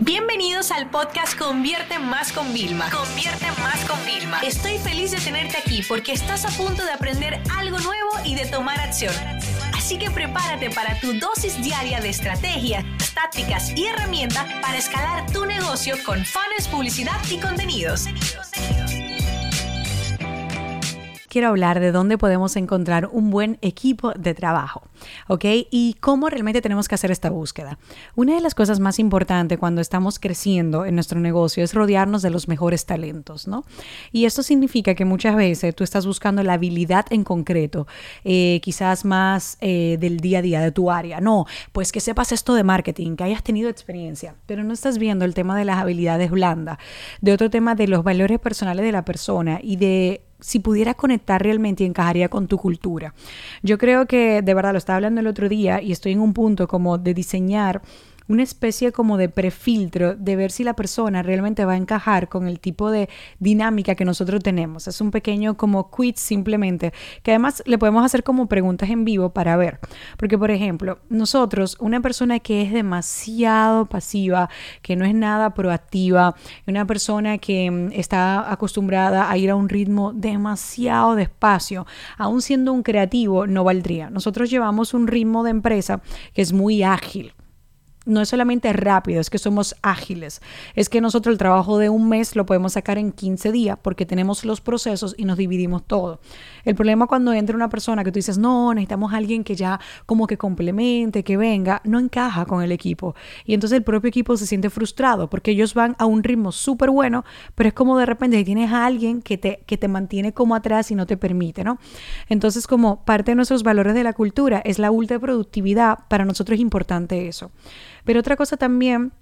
Bienvenidos al podcast Convierte Más con Vilma. Convierte Más con Vilma. Estoy feliz de tenerte aquí porque estás a punto de aprender algo nuevo y de tomar acción. Así que prepárate para tu dosis diaria de estrategias, tácticas y herramientas para escalar tu negocio con fans, publicidad y contenidos quiero hablar de dónde podemos encontrar un buen equipo de trabajo, ¿ok? Y cómo realmente tenemos que hacer esta búsqueda. Una de las cosas más importantes cuando estamos creciendo en nuestro negocio es rodearnos de los mejores talentos, ¿no? Y esto significa que muchas veces tú estás buscando la habilidad en concreto, eh, quizás más eh, del día a día de tu área. No, pues que sepas esto de marketing, que hayas tenido experiencia, pero no estás viendo el tema de las habilidades blandas, de otro tema de los valores personales de la persona y de si pudiera conectar realmente y encajaría con tu cultura. Yo creo que, de verdad, lo estaba hablando el otro día y estoy en un punto como de diseñar una especie como de prefiltro de ver si la persona realmente va a encajar con el tipo de dinámica que nosotros tenemos. Es un pequeño como quiz simplemente, que además le podemos hacer como preguntas en vivo para ver. Porque, por ejemplo, nosotros, una persona que es demasiado pasiva, que no es nada proactiva, una persona que mm, está acostumbrada a ir a un ritmo demasiado despacio, aún siendo un creativo, no valdría. Nosotros llevamos un ritmo de empresa que es muy ágil no es solamente rápido, es que somos ágiles. Es que nosotros el trabajo de un mes lo podemos sacar en 15 días porque tenemos los procesos y nos dividimos todo. El problema cuando entra una persona que tú dices, no, necesitamos a alguien que ya como que complemente, que venga, no encaja con el equipo. Y entonces el propio equipo se siente frustrado porque ellos van a un ritmo súper bueno, pero es como de repente tienes a alguien que te, que te mantiene como atrás y no te permite, ¿no? Entonces como parte de nuestros valores de la cultura es la ultra productividad, para nosotros es importante eso. Pero otra cosa también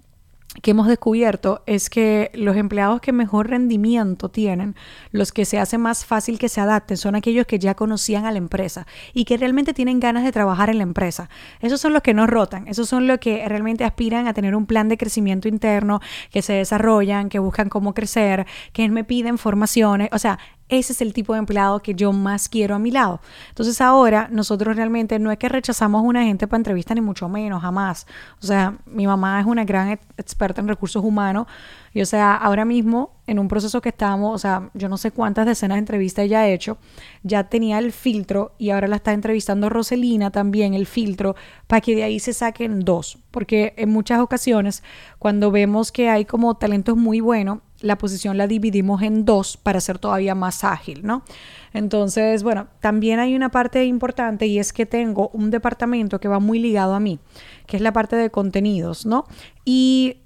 que hemos descubierto es que los empleados que mejor rendimiento tienen, los que se hace más fácil que se adapten, son aquellos que ya conocían a la empresa y que realmente tienen ganas de trabajar en la empresa. Esos son los que no rotan, esos son los que realmente aspiran a tener un plan de crecimiento interno, que se desarrollan, que buscan cómo crecer, que me piden formaciones, o sea, ese es el tipo de empleado que yo más quiero a mi lado. Entonces ahora nosotros realmente no es que rechazamos a una gente para entrevista ni mucho menos, jamás. O sea, mi mamá es una gran experta en recursos humanos y o sea, ahora mismo en un proceso que estamos, o sea, yo no sé cuántas decenas de entrevistas ella ha hecho, ya tenía el filtro y ahora la está entrevistando Roselina también, el filtro, para que de ahí se saquen dos. Porque en muchas ocasiones, cuando vemos que hay como talentos muy buenos, la posición la dividimos en dos para ser todavía más ágil, ¿no? Entonces, bueno, también hay una parte importante y es que tengo un departamento que va muy ligado a mí, que es la parte de contenidos, ¿no? Y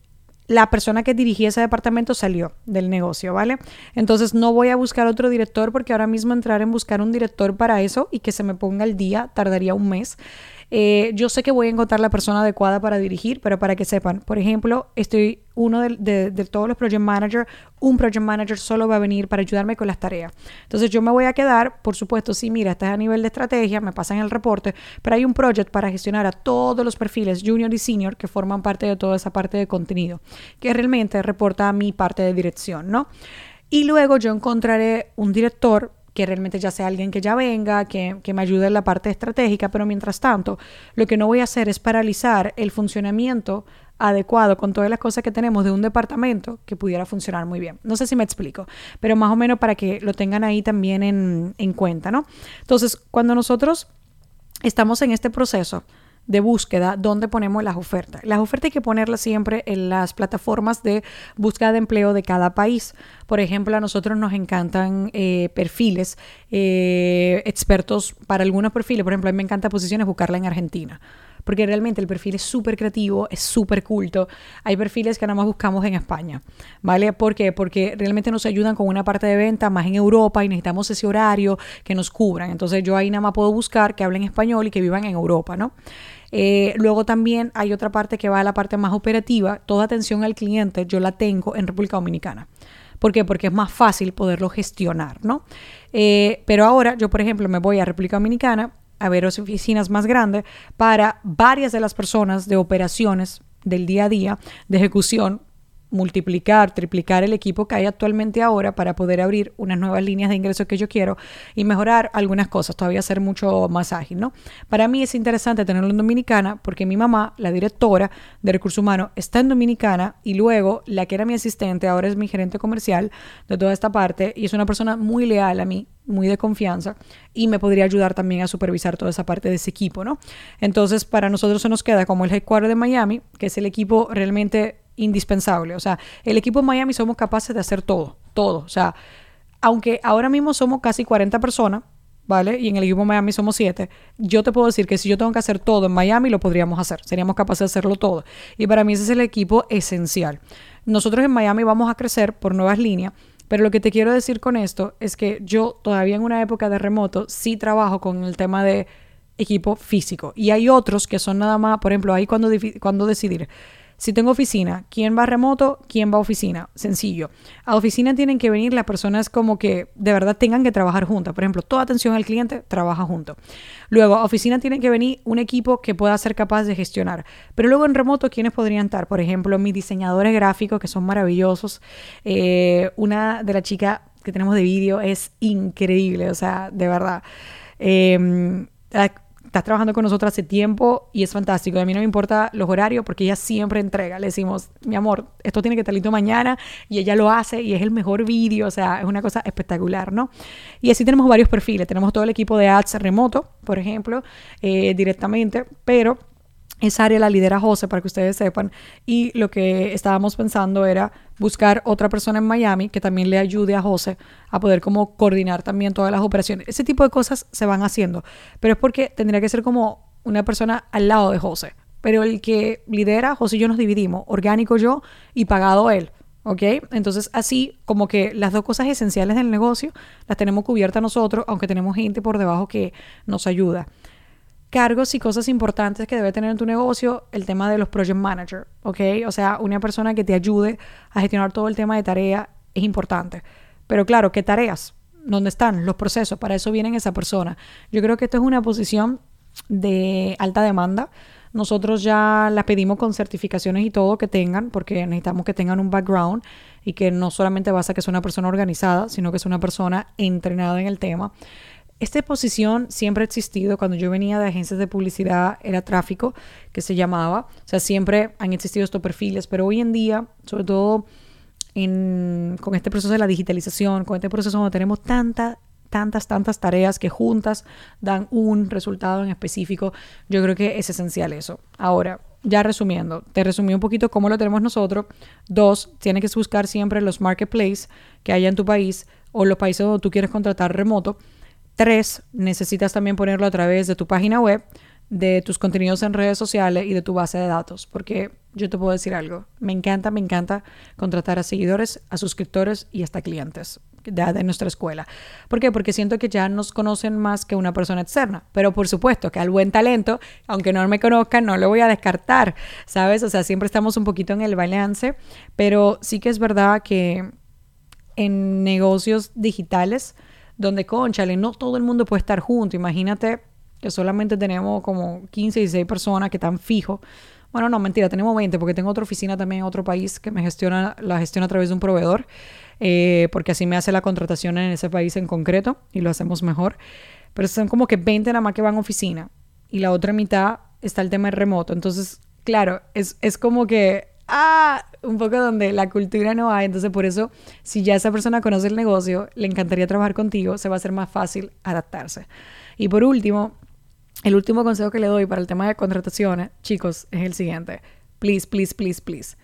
la persona que dirigía ese departamento salió del negocio, ¿vale? Entonces no voy a buscar otro director porque ahora mismo entrar en buscar un director para eso y que se me ponga el día tardaría un mes. Eh, yo sé que voy a encontrar la persona adecuada para dirigir, pero para que sepan, por ejemplo, estoy uno de, todos los project managers, un project manager solo va a venir para ayudarme con las tareas. Entonces yo me voy a quedar, por supuesto, sí, mira, estás a nivel de estrategia, me pasan el reporte, pero hay un project para gestionar a todos los perfiles junior y senior que forman parte de toda esa parte de contenido, que realmente reporta a mi parte de dirección, ¿no? Y luego yo encontraré un director que realmente ya sea alguien que ya venga, que, que, me ayude en la parte estratégica, pero mientras tanto, lo que no voy a hacer es paralizar el funcionamiento adecuado con todas las cosas que tenemos de un departamento que pudiera funcionar muy bien. No sé si me explico, pero más o menos para que lo tengan ahí también en, en cuenta, ¿no? Entonces, cuando nosotros estamos en este proceso, de búsqueda donde ponemos las ofertas. Las ofertas hay que ponerlas siempre en las plataformas de búsqueda de empleo de cada país. Por ejemplo, a nosotros nos encantan eh, perfiles, eh, expertos para algunos perfiles. Por ejemplo, a mí me encanta posiciones buscarla en Argentina porque realmente el perfil es súper creativo, es súper culto. Hay perfiles que nada más buscamos en España, ¿vale? ¿Por qué? Porque realmente nos ayudan con una parte de venta más en Europa y necesitamos ese horario que nos cubran. Entonces yo ahí nada más puedo buscar que hablen español y que vivan en Europa, ¿no? Eh, luego también hay otra parte que va a la parte más operativa. Toda atención al cliente yo la tengo en República Dominicana. ¿Por qué? Porque es más fácil poderlo gestionar, ¿no? Eh, pero ahora yo, por ejemplo, me voy a República Dominicana a ver oficinas más grandes para varias de las personas de operaciones del día a día, de ejecución, multiplicar, triplicar el equipo que hay actualmente ahora para poder abrir unas nuevas líneas de ingresos que yo quiero y mejorar algunas cosas, todavía ser mucho más ágil, ¿no? Para mí es interesante tenerlo en Dominicana porque mi mamá, la directora de recursos humanos, está en Dominicana y luego la que era mi asistente ahora es mi gerente comercial de toda esta parte y es una persona muy leal a mí, muy de confianza y me podría ayudar también a supervisar toda esa parte de ese equipo, ¿no? Entonces, para nosotros se nos queda como el headquarter de Miami, que es el equipo realmente indispensable. O sea, el equipo de Miami somos capaces de hacer todo, todo. O sea, aunque ahora mismo somos casi 40 personas, ¿vale? Y en el equipo de Miami somos 7, yo te puedo decir que si yo tengo que hacer todo en Miami, lo podríamos hacer. Seríamos capaces de hacerlo todo. Y para mí ese es el equipo esencial. Nosotros en Miami vamos a crecer por nuevas líneas. Pero lo que te quiero decir con esto es que yo todavía en una época de remoto sí trabajo con el tema de equipo físico. Y hay otros que son nada más, por ejemplo, ahí cuando, cuando decidir si tengo oficina, ¿quién va remoto? ¿Quién va a oficina? Sencillo. A oficina tienen que venir las personas como que de verdad tengan que trabajar juntas. Por ejemplo, toda atención al cliente trabaja junto. Luego, a oficina tiene que venir un equipo que pueda ser capaz de gestionar. Pero luego en remoto, ¿quiénes podrían estar? Por ejemplo, mis diseñadores gráficos, que son maravillosos. Eh, una de las chicas que tenemos de vídeo es increíble, o sea, de verdad. Eh, estás trabajando con nosotros hace tiempo y es fantástico. a mí no me importa los horarios porque ella siempre entrega. Le decimos, mi amor, esto tiene que estar listo mañana y ella lo hace y es el mejor vídeo. O sea, es una cosa espectacular, ¿no? Y así tenemos varios perfiles. Tenemos todo el equipo de ads remoto, por ejemplo, eh, directamente, pero esa área la lidera José, para que ustedes sepan. Y lo que estábamos pensando era buscar otra persona en Miami que también le ayude a José a poder como coordinar también todas las operaciones. Ese tipo de cosas se van haciendo, pero es porque tendría que ser como una persona al lado de José. Pero el que lidera, José y yo nos dividimos, orgánico yo y pagado él. ¿Ok? Entonces, así como que las dos cosas esenciales del negocio las tenemos cubiertas nosotros, aunque tenemos gente por debajo que nos ayuda cargos y cosas importantes que debe tener en tu negocio, el tema de los project manager, ¿ok? O sea, una persona que te ayude a gestionar todo el tema de tarea es importante. Pero claro, ¿qué tareas? ¿Dónde están los procesos? Para eso vienen esa persona. Yo creo que esto es una posición de alta demanda. Nosotros ya la pedimos con certificaciones y todo que tengan, porque necesitamos que tengan un background y que no solamente basta que sea una persona organizada, sino que sea una persona entrenada en el tema. Esta posición siempre ha existido. Cuando yo venía de agencias de publicidad era tráfico, que se llamaba. O sea, siempre han existido estos perfiles, pero hoy en día, sobre todo con este proceso de la digitalización, con este proceso donde tenemos tantas, tantas, tantas tareas que juntas dan un resultado en específico, yo creo que es esencial eso. Ahora, ya resumiendo, te resumí un poquito cómo lo tenemos nosotros. Dos, tienes que buscar siempre los marketplaces que haya en tu país o los países donde tú quieres contratar remoto Tres, necesitas también ponerlo a través de tu página web, de tus contenidos en redes sociales y de tu base de datos. Porque yo te puedo decir algo, me encanta, me encanta contratar a seguidores, a suscriptores y hasta clientes de, nuestra escuela. ¿Por qué? Porque siento que ya nos conocen más que una persona externa. Pero por supuesto que al buen talento, aunque no me conozcan, no lo voy a descartar, ¿sabes? O sea, siempre estamos un poquito en el balance, pero sí que es verdad que en negocios digitales, donde, conchale, no todo el mundo puede estar junto. Imagínate que solamente tenemos como 15, 16 personas que están fijos. Bueno, no, mentira, tenemos 20 porque tengo otra oficina también en otro país que me gestiona, la gestiona a través de un proveedor, eh, porque así me hace la contratación en ese país en concreto y lo hacemos mejor. Pero son como que 20 nada más que van a oficina y la otra mitad está el tema remoto. Entonces, claro, es, es como que ah, un poco donde la cultura no hay. Entonces, por eso, si ya esa persona conoce el negocio, le encantaría trabajar contigo, se va a hacer más fácil adaptarse. Y por último, el último consejo que le doy para el tema de contrataciones, chicos, es el siguiente. Please, please, please, please.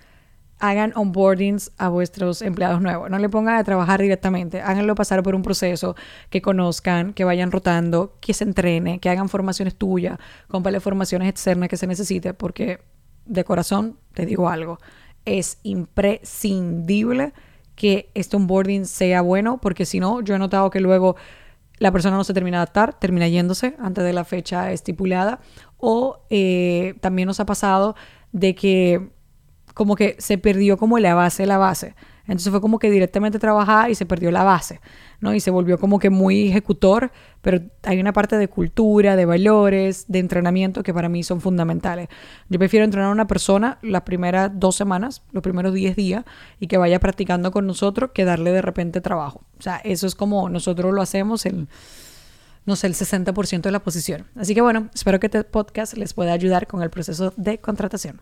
Hagan onboardings a vuestros empleados nuevos. No le pongan a trabajar directamente. Háganlo pasar por un proceso que conozcan, que vayan rotando, que se entrene, que hagan formaciones tuyas, las formaciones externas que se necesite, porque de corazón te digo algo, es imprescindible que este onboarding sea bueno, porque si no, yo he notado que luego la persona no se termina de adaptar, termina yéndose antes de la fecha estipulada, o eh, también nos ha pasado de que como que se perdió como la base la base. Entonces fue como que directamente trabajar y se perdió la base, ¿no? Y se volvió como que muy ejecutor, pero hay una parte de cultura, de valores, de entrenamiento que para mí son fundamentales. Yo prefiero entrenar a una persona las primeras dos semanas, los primeros diez días, y que vaya practicando con nosotros que darle de repente trabajo. O sea, eso es como nosotros lo hacemos en no sé, el 60% de la posición. Así que bueno, espero que este podcast les pueda ayudar con el proceso de contratación.